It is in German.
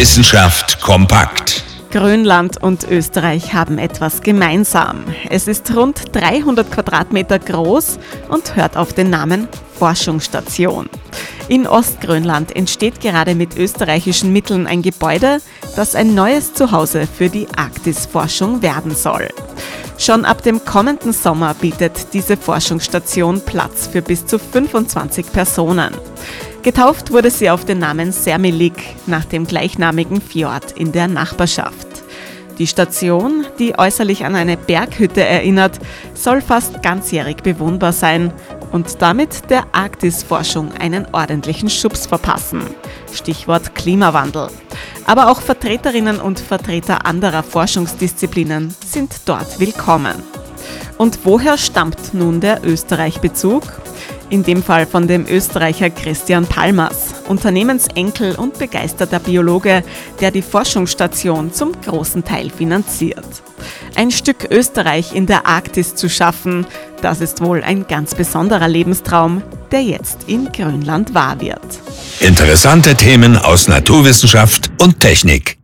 Wissenschaft kompakt. Grönland und Österreich haben etwas gemeinsam. Es ist rund 300 Quadratmeter groß und hört auf den Namen Forschungsstation. In Ostgrönland entsteht gerade mit österreichischen Mitteln ein Gebäude, das ein neues Zuhause für die Arktisforschung werden soll. Schon ab dem kommenden Sommer bietet diese Forschungsstation Platz für bis zu 25 Personen. Getauft wurde sie auf den Namen Sermilik nach dem gleichnamigen Fjord in der Nachbarschaft. Die Station, die äußerlich an eine Berghütte erinnert, soll fast ganzjährig bewohnbar sein und damit der Arktisforschung einen ordentlichen Schubs verpassen. Stichwort Klimawandel. Aber auch Vertreterinnen und Vertreter anderer Forschungsdisziplinen sind dort willkommen. Und woher stammt nun der Österreich-Bezug? In dem Fall von dem Österreicher Christian Palmers, Unternehmensenkel und begeisterter Biologe, der die Forschungsstation zum großen Teil finanziert. Ein Stück Österreich in der Arktis zu schaffen, das ist wohl ein ganz besonderer Lebenstraum, der jetzt in Grönland wahr wird. Interessante Themen aus Naturwissenschaft und Technik.